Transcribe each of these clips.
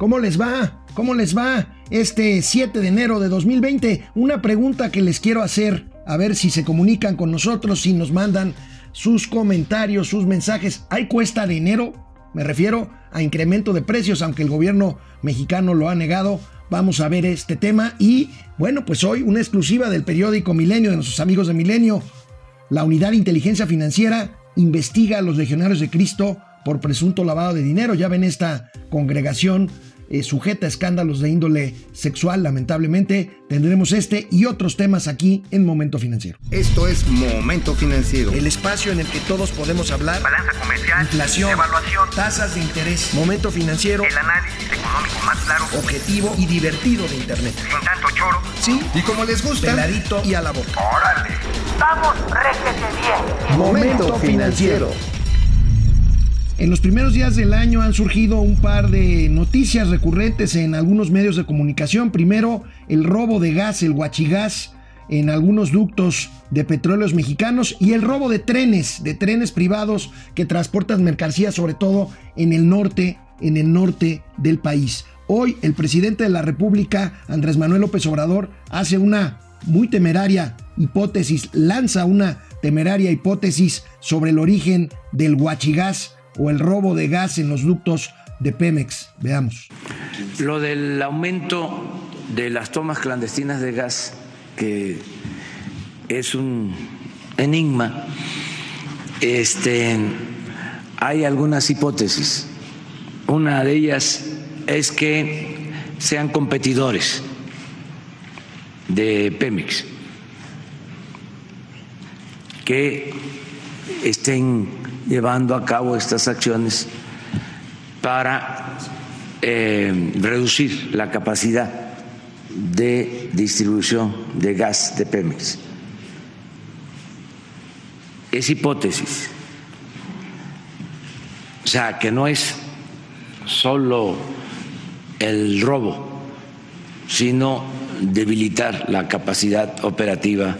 ¿Cómo les va? ¿Cómo les va este 7 de enero de 2020? Una pregunta que les quiero hacer, a ver si se comunican con nosotros, si nos mandan sus comentarios, sus mensajes. ¿Hay cuesta de enero? Me refiero a incremento de precios, aunque el gobierno mexicano lo ha negado. Vamos a ver este tema y bueno, pues hoy una exclusiva del periódico Milenio de nuestros amigos de Milenio. La unidad de inteligencia financiera investiga a los legionarios de Cristo por presunto lavado de dinero. Ya ven esta congregación eh, sujeta a escándalos de índole sexual, lamentablemente. Tendremos este y otros temas aquí en Momento Financiero. Esto es Momento Financiero. El espacio en el que todos podemos hablar. Balanza comercial. Inflación. Evaluación. Tasas de interés. Momento Financiero. El análisis económico más claro. Objetivo y divertido de Internet. Sin tanto choro. Sí. Y como les gusta. Peladito y a la boca. Órale. Vamos, réjete bien. Momento Financiero. En los primeros días del año han surgido un par de noticias recurrentes en algunos medios de comunicación. Primero, el robo de gas, el huachigás, en algunos ductos de petróleos mexicanos y el robo de trenes, de trenes privados que transportan mercancías, sobre todo en el norte, en el norte del país. Hoy el presidente de la República, Andrés Manuel López Obrador, hace una muy temeraria hipótesis, lanza una temeraria hipótesis sobre el origen del huachigás o el robo de gas en los ductos de Pemex. Veamos. Lo del aumento de las tomas clandestinas de gas, que es un enigma, este, hay algunas hipótesis. Una de ellas es que sean competidores de Pemex, que estén llevando a cabo estas acciones para eh, reducir la capacidad de distribución de gas de Pemex. Es hipótesis. O sea, que no es solo el robo, sino debilitar la capacidad operativa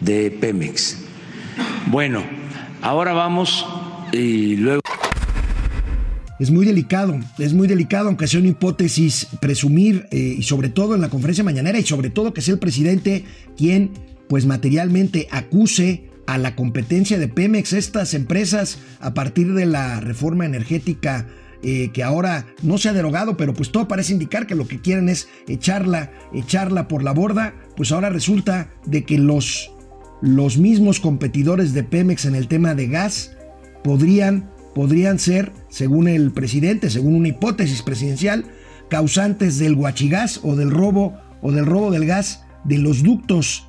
de Pemex. Bueno, ahora vamos y luego... Es muy delicado, es muy delicado, aunque sea una hipótesis, presumir, eh, y sobre todo en la conferencia mañanera, y sobre todo que sea el presidente quien, pues materialmente, acuse a la competencia de Pemex, estas empresas, a partir de la reforma energética eh, que ahora no se ha derogado, pero pues todo parece indicar que lo que quieren es echarla, echarla por la borda, pues ahora resulta de que los, los mismos competidores de Pemex en el tema de gas podrían podrían ser, según el presidente, según una hipótesis presidencial, causantes del huachigás o del robo o del robo del gas de los ductos.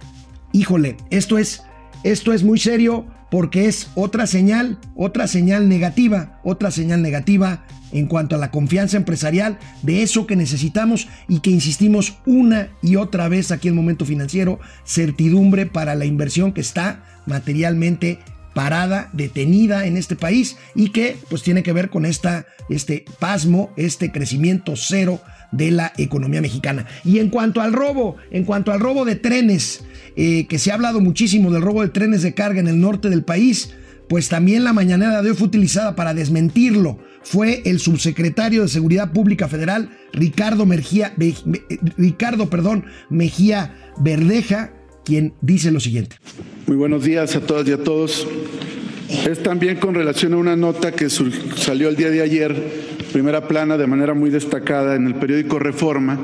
Híjole, esto es esto es muy serio porque es otra señal, otra señal negativa, otra señal negativa en cuanto a la confianza empresarial de eso que necesitamos y que insistimos una y otra vez aquí en Momento Financiero, certidumbre para la inversión que está materialmente parada, detenida en este país y que pues tiene que ver con esta, este pasmo, este crecimiento cero de la economía mexicana. Y en cuanto al robo, en cuanto al robo de trenes, eh, que se ha hablado muchísimo del robo de trenes de carga en el norte del país, pues también la mañanera de hoy fue utilizada para desmentirlo. Fue el subsecretario de Seguridad Pública Federal, Ricardo, Mejía, Ricardo perdón, Mejía Verdeja, quien dice lo siguiente. Muy buenos días a todas y a todos. Es también con relación a una nota que salió el día de ayer, primera plana, de manera muy destacada en el periódico Reforma,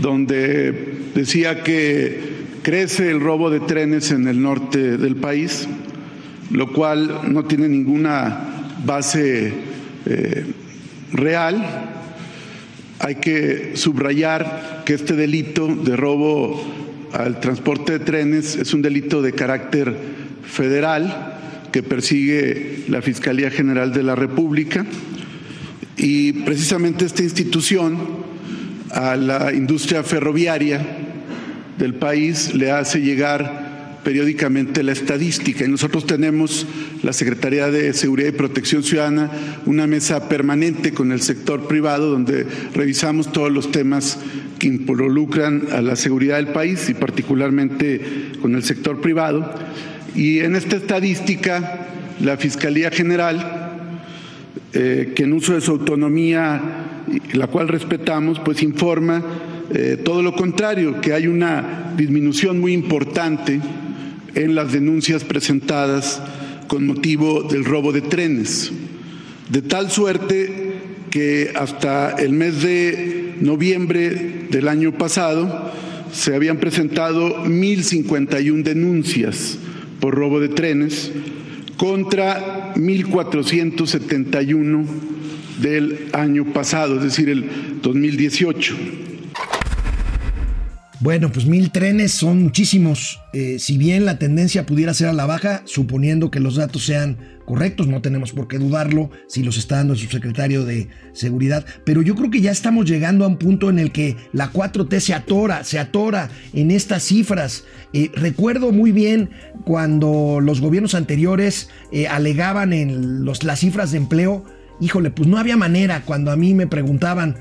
donde decía que crece el robo de trenes en el norte del país, lo cual no tiene ninguna base eh, real. Hay que subrayar que este delito de robo al transporte de trenes es un delito de carácter federal que persigue la Fiscalía General de la República y precisamente esta institución a la industria ferroviaria del país le hace llegar periódicamente la estadística y nosotros tenemos la Secretaría de Seguridad y Protección Ciudadana una mesa permanente con el sector privado donde revisamos todos los temas que involucran a la seguridad del país y particularmente con el sector privado. Y en esta estadística, la Fiscalía General eh, que en uso de su autonomía, la cual respetamos, pues informa eh, todo lo contrario, que hay una disminución muy importante en las denuncias presentadas con motivo del robo de trenes, de tal suerte que hasta el mes de noviembre del año pasado se habían presentado 1.051 denuncias por robo de trenes contra 1.471 del año pasado, es decir, el 2018. Bueno, pues mil trenes son muchísimos. Eh, si bien la tendencia pudiera ser a la baja, suponiendo que los datos sean correctos, no tenemos por qué dudarlo si los está dando el subsecretario de Seguridad, pero yo creo que ya estamos llegando a un punto en el que la 4T se atora, se atora en estas cifras. Eh, recuerdo muy bien cuando los gobiernos anteriores eh, alegaban en los, las cifras de empleo, híjole, pues no había manera cuando a mí me preguntaban,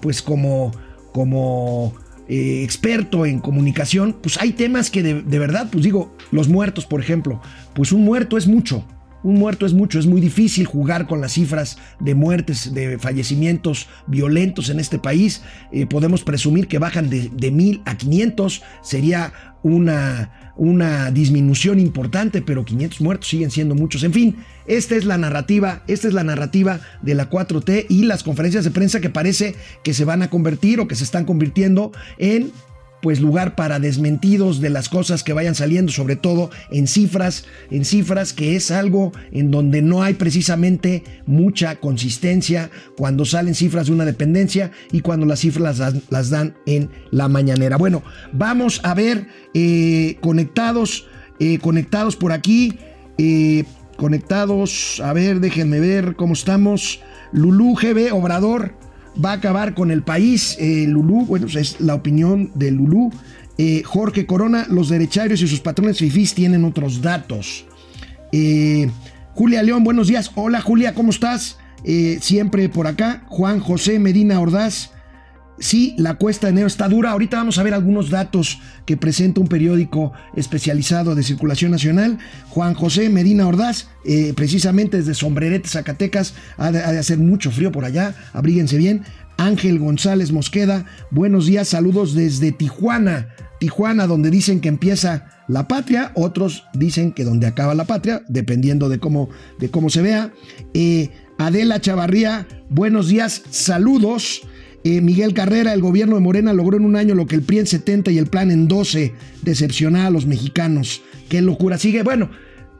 pues como, como eh, experto en comunicación, pues hay temas que de, verdad, pues digo, los muertos, por ejemplo, pues un muerto es mucho, un muerto es mucho, es muy difícil jugar con las cifras de muertes, de fallecimientos violentos en este país. Eh, podemos presumir que bajan de, de mil a 500, sería una, una disminución importante, pero 500 muertos siguen siendo muchos. En fin, esta es la narrativa, esta es la narrativa de la 4T y las conferencias de prensa que parece que se van a convertir o que se están convirtiendo en pues lugar para desmentidos de las cosas que vayan saliendo, sobre todo en cifras, en cifras que es algo en donde no hay precisamente mucha consistencia cuando salen cifras de una dependencia y cuando las cifras las, dan en la mañanera. Bueno, vamos a ver eh, conectados, eh, conectados por aquí, eh, conectados, a ver, déjenme ver cómo estamos. Lulú GB Obrador va a acabar con el país. Eh, Lulú, bueno, es la opinión de Lulú. Eh, Jorge Corona, los derecharios y sus patrones FIFIs tienen otros datos. Eh, Julia León, buenos días. Hola Julia, ¿cómo estás? siempre por acá. Juan José Medina Ordaz. Sí, la cuesta de enero está dura. Ahorita vamos a ver algunos datos que presenta un periódico especializado de circulación nacional. Juan José Medina Ordaz, eh, precisamente desde Sombrerete, Zacatecas, ha de, hacer mucho frío por allá. Abríguense bien. Ángel González Mosqueda, buenos días, saludos desde Tijuana. Tijuana, donde dicen que empieza la patria, otros dicen que donde acaba la patria, dependiendo de cómo, de cómo se vea. Eh, Adela Chavarría, buenos días, saludos. Eh, Miguel Carrera, el gobierno de Morena logró en un año lo que el PRI en 70 y el plan en 12 decepcionar a los mexicanos. Qué locura. Sigue, bueno,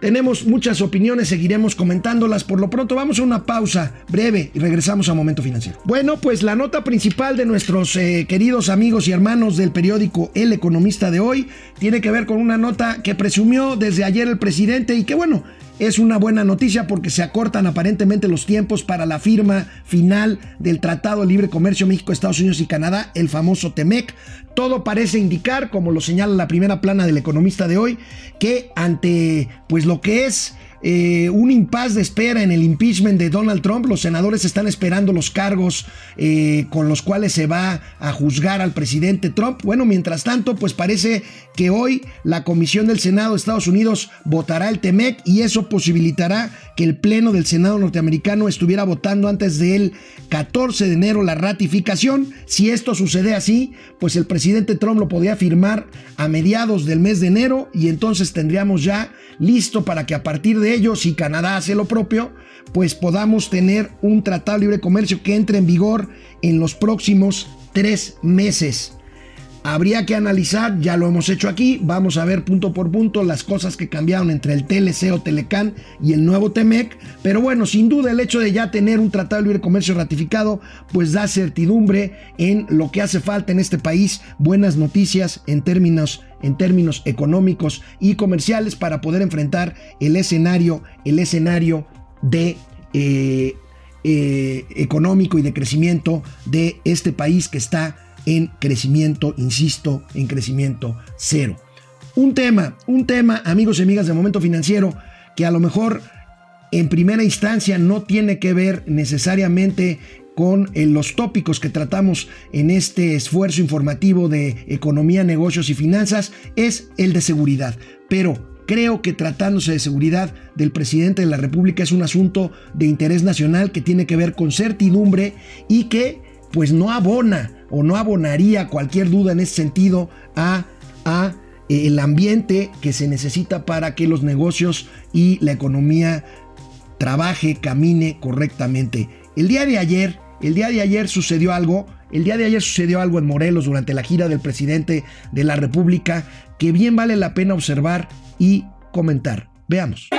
tenemos muchas opiniones, seguiremos comentándolas. Por lo pronto vamos a una pausa breve y regresamos a Momento Financiero. Bueno, pues la nota principal de nuestros eh, queridos amigos y hermanos del periódico El Economista de hoy tiene que ver con una nota que presumió desde ayer el presidente y que bueno, es una buena noticia porque se acortan aparentemente los tiempos para la firma final del Tratado de Libre Comercio México, Estados Unidos y Canadá, el famoso TEMEC. Todo parece indicar, como lo señala la primera plana del economista de hoy, que ante pues lo que es eh, un impas de espera en el impeachment de Donald Trump. Los senadores están esperando los cargos eh, con los cuales se va a juzgar al presidente Trump. Bueno, mientras tanto, pues parece que hoy la Comisión del Senado de Estados Unidos votará el TEMEC y eso posibilitará que el Pleno del Senado norteamericano estuviera votando antes del 14 de enero la ratificación. Si esto sucede así, pues el presidente Trump lo podría firmar a mediados del mes de enero y entonces tendríamos ya listo para que a partir de ello, si Canadá hace lo propio, pues podamos tener un tratado de libre comercio que entre en vigor en los próximos tres meses. Habría que analizar, ya lo hemos hecho aquí, vamos a ver punto por punto las cosas que cambiaron entre el TLC o Telecan y el nuevo TEMEC, pero bueno, sin duda el hecho de ya tener un tratado de libre comercio ratificado, pues da certidumbre en lo que hace falta en este país, buenas noticias en términos, en términos económicos y comerciales para poder enfrentar el escenario, el escenario de... Eh, eh, económico y de crecimiento de este país que está en crecimiento, insisto, en crecimiento cero. Un tema, un tema, amigos y amigas de Momento Financiero, que a lo mejor en primera instancia no tiene que ver necesariamente con eh, los tópicos que tratamos en este esfuerzo informativo de economía, negocios y finanzas, es el de seguridad. Pero Creo que tratándose de seguridad del presidente de la República es un asunto de interés nacional que tiene que ver con certidumbre y que pues no abona o no abonaría cualquier duda en ese sentido a, a eh, el ambiente que se necesita para que los negocios y la economía trabaje, camine correctamente. El día de ayer, el día de ayer sucedió algo, el día de ayer sucedió algo en Morelos durante la gira del presidente de la República que bien vale la pena observar y comentar. Veamos.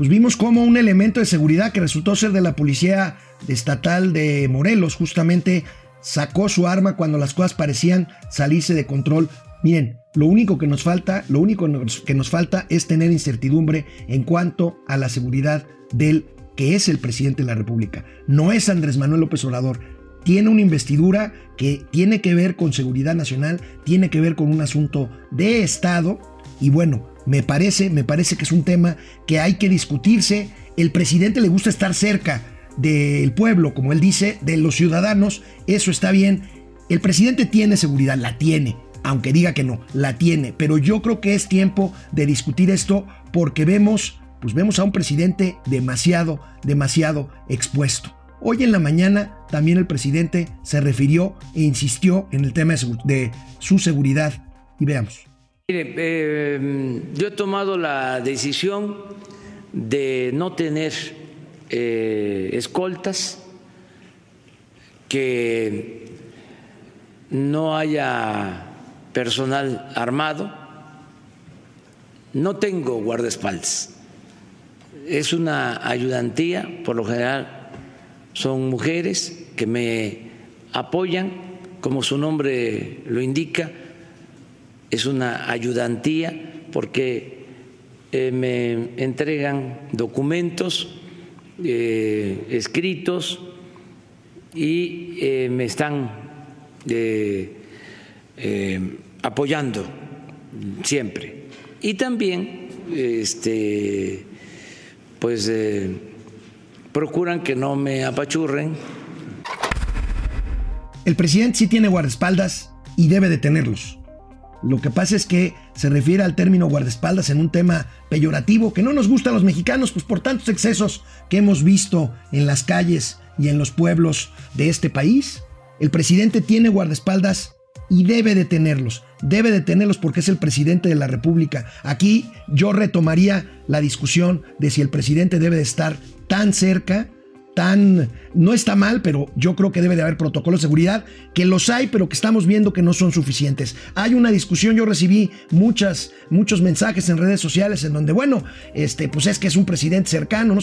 Pues vimos como un elemento de seguridad que resultó ser de la policía estatal de Morelos justamente sacó su arma cuando las cosas parecían salirse de control. Miren, lo único que nos falta, lo único que nos falta es tener incertidumbre en cuanto a la seguridad del que es el presidente de la República. No es Andrés Manuel López Obrador. Tiene una investidura que tiene que ver con seguridad nacional, tiene que ver con un asunto de Estado y bueno, me parece, me parece que es un tema que hay que discutirse. El presidente le gusta estar cerca del pueblo, como él dice, de los ciudadanos. Eso está bien. El presidente tiene seguridad, la tiene, aunque diga que no, la tiene. Pero yo creo que es tiempo de discutir esto porque vemos, pues vemos a un presidente demasiado, demasiado expuesto. Hoy en la mañana también el presidente se refirió e insistió en el tema de, su seguridad. Y veamos. Mire, eh, yo he tomado la decisión de no tener eh, escoltas, que no haya personal armado. No tengo guardaespaldas. Es una ayudantía, por lo general son mujeres que me apoyan, como su nombre lo indica es una ayudantía porque eh, me entregan documentos eh, escritos y eh, me están apoyando siempre. Y también este, pues procuran que no me apachurren. El presidente sí tiene guardaespaldas y debe de tenerlos. Lo que pasa es que se refiere al término guardaespaldas en un tema peyorativo que no nos gusta a los mexicanos, pues por tantos excesos que hemos visto en las calles y en los pueblos de este país. El presidente tiene guardaespaldas y debe de tenerlos, debe de tenerlos porque es el presidente de la República. Aquí yo retomaría la discusión de si el presidente debe de estar tan cerca tan, no está mal, pero yo creo que debe de haber protocolos de seguridad, que los hay, pero que estamos viendo que no son suficientes. Hay una discusión, yo recibí muchas, muchos mensajes en redes sociales en donde, bueno, este, pues es que es un presidente cercano.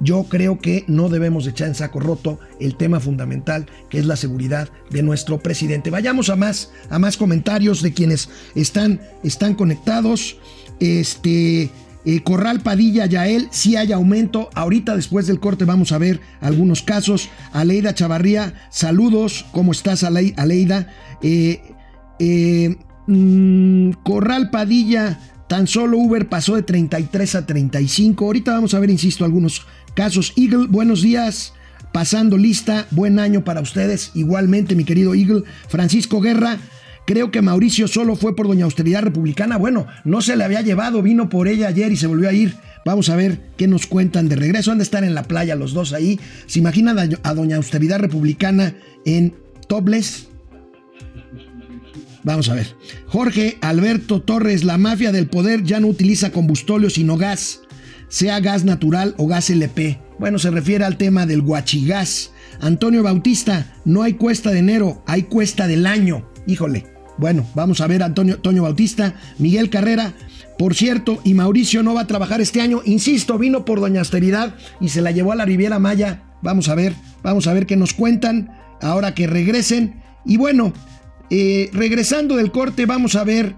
Yo creo que no debemos echar en saco roto el tema fundamental que es la seguridad de nuestro presidente. Vayamos a más, a más comentarios de quienes están, están conectados. Este, eh, Corral Padilla Yael, si hay aumento. Ahorita después del corte vamos a ver algunos casos. Aleida Chavarría, saludos. ¿Cómo estás, Aleida? Eh, eh, mm, Corral Padilla, tan solo Uber pasó de 33 a 35. Ahorita vamos a ver, insisto, algunos casos. Eagle, buenos días. Pasando lista, buen año para ustedes. Igualmente, mi querido Eagle. Francisco Guerra, Creo que Mauricio solo fue por Doña Austeridad Republicana. Bueno, no se le había llevado, vino por ella ayer y se volvió a ir. Vamos a ver qué nos cuentan de regreso. Han de estar en la playa los dos ahí. ¿Se imaginan a, Doña Austeridad Republicana en topless? Vamos a ver. Jorge Alberto Torres, la mafia del poder ya no utiliza combustorio sino gas, sea gas natural o gas LP. Bueno, se refiere al tema del guachigás. Antonio Bautista, no hay cuesta de enero, hay cuesta del año. Híjole. Bueno, vamos a ver Antonio, Antonio Bautista, Miguel Carrera. Por cierto, y Mauricio no va a trabajar este año. Insisto, vino por Doña Austeridad y se la llevó a la Riviera Maya. Vamos a ver, vamos a ver qué nos cuentan ahora que regresen. Y bueno, eh, regresando del corte, vamos a ver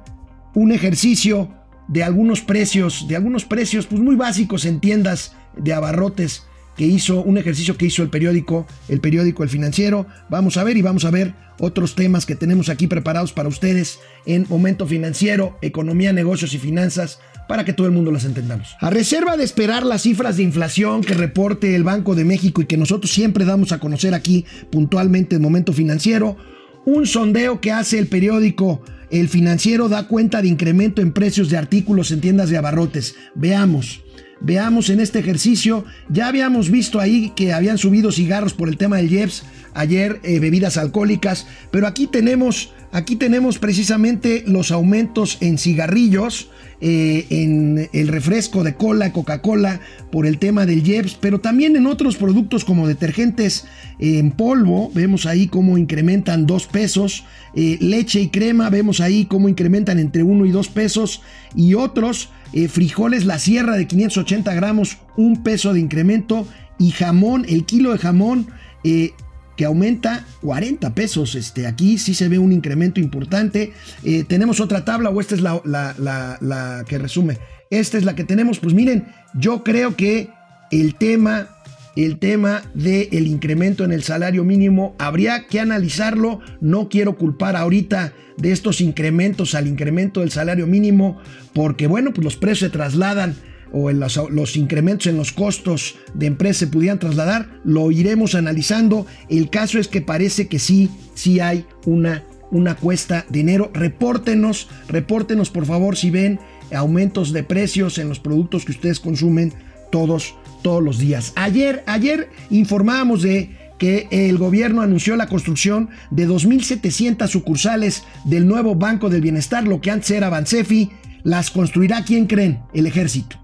un ejercicio de algunos precios, de algunos precios pues muy básicos en tiendas de abarrotes que hizo un ejercicio que hizo el periódico, el periódico El Financiero. Vamos a ver y vamos a ver otros temas que tenemos aquí preparados para ustedes en Momento Financiero, Economía, Negocios y Finanzas para que todo el mundo las entendamos. A reserva de esperar las cifras de inflación que reporte el Banco de México y que nosotros siempre damos a conocer aquí puntualmente en Momento Financiero, un sondeo que hace el periódico El Financiero da cuenta de incremento en precios de artículos en tiendas de abarrotes. Veamos. Veamos en este ejercicio, ya habíamos visto ahí que habían subido cigarros por el tema del IEPS, ayer eh, bebidas alcohólicas, pero aquí tenemos, aquí tenemos precisamente los aumentos en cigarrillos, eh, en el refresco de cola, Coca-Cola, por el tema del IEPS, pero también en otros productos como detergentes en polvo, vemos ahí cómo incrementan dos pesos, eh, leche y crema, vemos ahí cómo incrementan entre 1 y 2 pesos, y otros, eh, frijoles La Sierra de 580 gramos, un peso de incremento, y jamón, el kilo de jamón, eh, que aumenta 40 pesos. Este, aquí sí se ve un incremento importante. Eh, tenemos otra tabla o esta es la, la, que resume. Esta es la que tenemos. Pues miren, yo creo que el tema, el tema del incremento en el salario mínimo habría que analizarlo. No quiero culpar ahorita de estos incrementos al incremento del salario mínimo porque bueno, pues los precios se trasladan o los, incrementos en los costos de empresa se pudieran trasladar, lo iremos analizando. El caso es que parece que sí, sí hay una, una cuesta de enero. Repórtenos, repórtenos por favor si ven aumentos de precios en los productos que ustedes consumen todos, todos los días. Ayer, ayer informábamos de que el gobierno anunció la construcción de 2.700 sucursales del nuevo Banco del Bienestar, lo que antes era Bansefi. Las construirá, ¿quién creen? El ejército.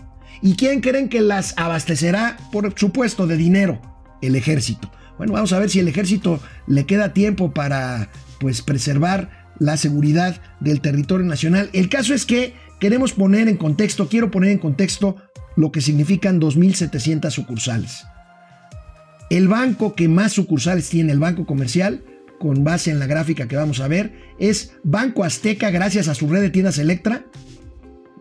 ¿Y quién creen que las abastecerá, por supuesto, de dinero? El ejército. Bueno, vamos a ver si el ejército le queda tiempo para pues preservar la seguridad del territorio nacional. El caso es que queremos poner en contexto, quiero poner en contexto lo que significan 2.700 sucursales. El banco que más sucursales tiene, el banco comercial, con base en la gráfica que vamos a ver, es Banco Azteca gracias a su red de tiendas Electra,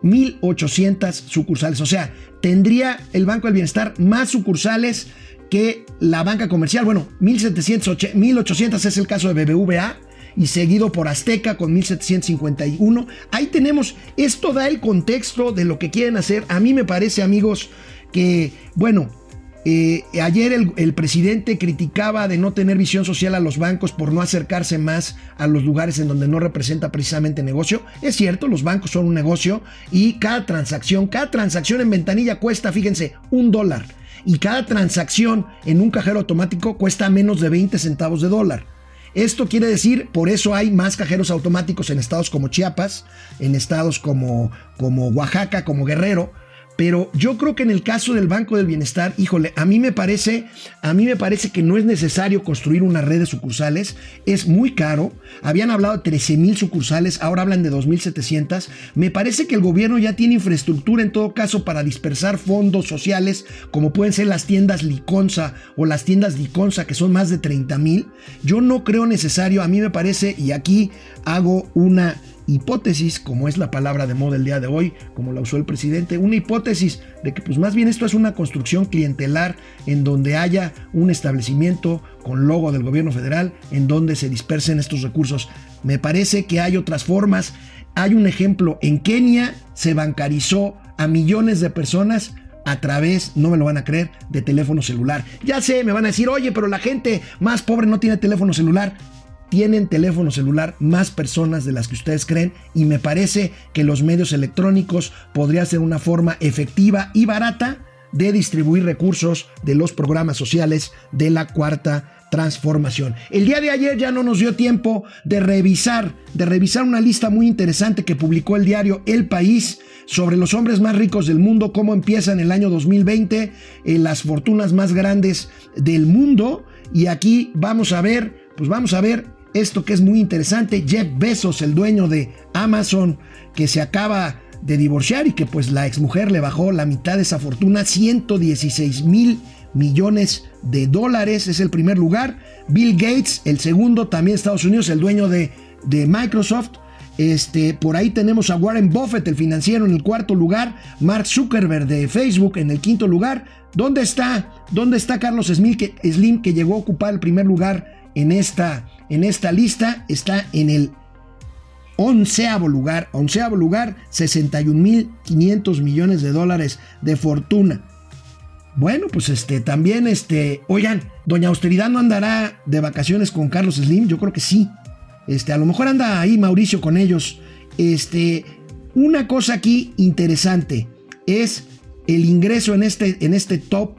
1.800 sucursales. O sea, tendría el Banco del Bienestar más sucursales que la banca comercial. Bueno, 1.700, 1.800 es el caso de BBVA y seguido por Azteca con 1.751. Ahí tenemos, esto da el contexto de lo que quieren hacer. A mí me parece, amigos, que, bueno, eh, ayer el, el, presidente criticaba de no tener visión social a los bancos por no acercarse más a los lugares en donde no representa precisamente negocio. Es cierto, los bancos son un negocio y cada transacción, cada transacción en ventanilla cuesta, fíjense, un dólar. Y cada transacción en un cajero automático cuesta menos de 20 centavos de dólar. Esto quiere decir, por eso hay más cajeros automáticos en estados como Chiapas, en estados como, como Oaxaca, como Guerrero, pero yo creo que en el caso del Banco del Bienestar, híjole, a mí me parece, a mí me parece que no es necesario construir una red de sucursales, es muy caro. Habían hablado de 13 mil sucursales, ahora hablan de 2.700. Me parece que el gobierno ya tiene infraestructura en todo caso para dispersar fondos sociales, como pueden ser las tiendas Liconza o las tiendas Liconza, que son más de 30 mil. Yo no creo necesario, a mí me parece, y aquí hago una hipótesis, como es la palabra de moda el día de hoy, como la usó el presidente, una hipótesis de que pues más bien esto es una construcción clientelar en donde haya un establecimiento con logo del gobierno federal en donde se dispersen estos recursos. Me parece que hay otras formas. Hay un ejemplo, en Kenia se bancarizó a millones de personas a través, no me lo van a creer, de teléfono celular. Ya sé, me van a decir, oye, pero la gente más pobre no tiene teléfono celular tienen teléfono celular más personas de las que ustedes creen y me parece que los medios electrónicos podría ser una forma efectiva y barata de distribuir recursos de los programas sociales de la cuarta transformación. El día de ayer ya no nos dio tiempo de revisar, de revisar una lista muy interesante que publicó el diario El País sobre los hombres más ricos del mundo, cómo empiezan el año 2020, eh, las fortunas más grandes del mundo. Y aquí vamos a ver, pues vamos a ver esto que es muy interesante. Jeff Bezos, el dueño de Amazon, que se acaba de divorciar y que pues la exmujer le bajó la mitad de esa fortuna, 116 mil millones de dólares, es el primer lugar. Bill Gates, el segundo, también Estados Unidos, el dueño de, de Microsoft. Este, por ahí tenemos a Warren Buffett, el financiero, en el cuarto lugar. Mark Zuckerberg de Facebook en el quinto lugar. ¿Dónde está? ¿Dónde está Carlos Slim que, Slim, que llegó a ocupar el primer lugar en esta, en esta lista? Está en el onceavo lugar, onceavo lugar, 61.500 millones de dólares de fortuna. Bueno, pues este, también este, oigan, Doña Austeridad no andará de vacaciones con Carlos Slim, yo creo que sí. Este, a lo mejor anda ahí Mauricio con ellos. Este, una cosa aquí interesante es el ingreso en este, en este top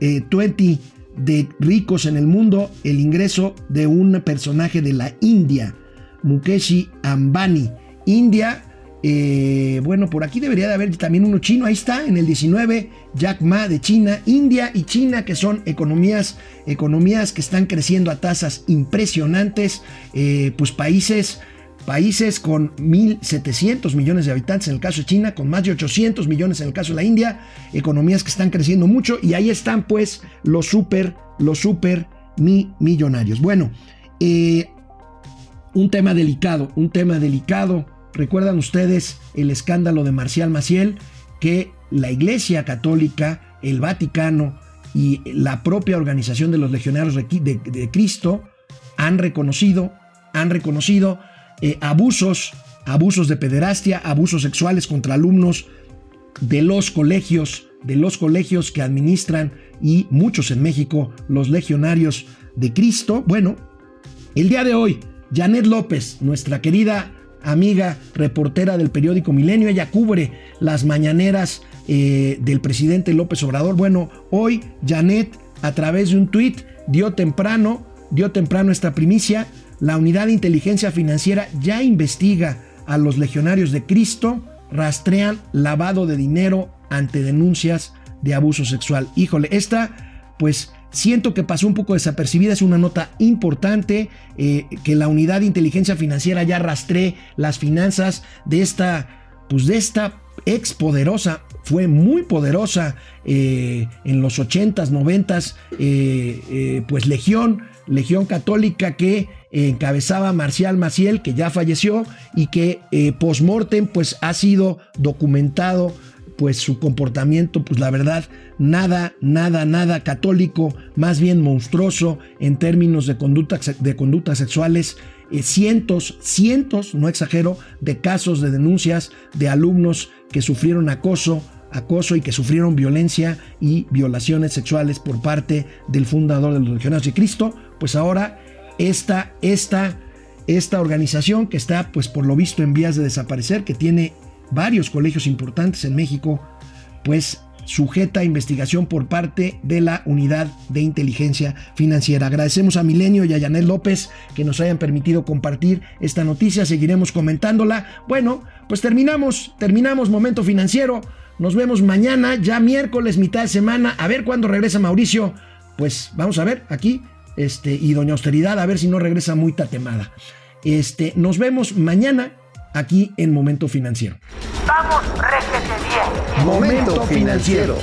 20 eh, de ricos en el mundo, el ingreso de un personaje de la India. Mukeshi Ambani. India, eh, bueno, por aquí debería de haber también uno chino, ahí está, en el 19, Jack Ma de China, India y China, que son economías, economías que están creciendo a tasas impresionantes, eh, pues países, países con 1.700 millones de habitantes en el caso de China, con más de 800 millones en el caso de la India, economías que están creciendo mucho y ahí están pues los super, los super mi millonarios. Bueno, eh, un tema delicado, un tema delicado. Recuerdan ustedes el escándalo de Marcial Maciel, que la Iglesia Católica, el Vaticano y la propia organización de los legionarios de, Cristo han reconocido, han reconocido eh, abusos, abusos de pederastia, abusos sexuales contra alumnos de los colegios, de los colegios que administran y muchos en México, los legionarios de Cristo. Bueno, el día de hoy Janet López, nuestra querida amiga reportera del periódico Milenio, ella cubre las mañaneras eh, del presidente López Obrador. Bueno, hoy Janet a través de un tuit dio temprano, dio temprano esta primicia. La unidad de inteligencia financiera ya investiga a los legionarios de Cristo, rastrean lavado de dinero ante denuncias de abuso sexual. Híjole, esta pues Siento que pasó un poco desapercibida, es una nota importante, eh, que la unidad de inteligencia financiera ya rastree las finanzas de esta, pues de esta ex poderosa, fue muy poderosa eh, en los 80s, 90s, eh, pues Legión, Legión Católica que encabezaba Marcial Maciel, que ya falleció y que post-mortem pues ha sido documentado pues su comportamiento, pues la verdad, nada, nada, nada católico, más bien monstruoso en términos de, conducta, de conductas sexuales. Cientos, cientos, no exagero, de casos de denuncias de alumnos que sufrieron acoso, acoso y que sufrieron violencia y violaciones sexuales por parte del fundador de los Legionarios de Cristo, pues ahora esta, esta, esta organización que está, pues por lo visto en vías de desaparecer, que tiene varios colegios importantes en México, pues sujeta a investigación por parte de la Unidad de Inteligencia Financiera. Agradecemos a Milenio y a Yanel López que nos hayan permitido compartir esta noticia, seguiremos comentándola. Bueno, pues terminamos, terminamos Momento Financiero. Nos vemos mañana, ya miércoles, mitad de semana, a ver cuándo regresa Mauricio. Pues vamos a ver aquí, este, y Doña Austeridad, a ver si no regresa muy tatemada. Este, nos vemos mañana aquí en Momento Financiero. Vamos, réjete bien. Momento financiero.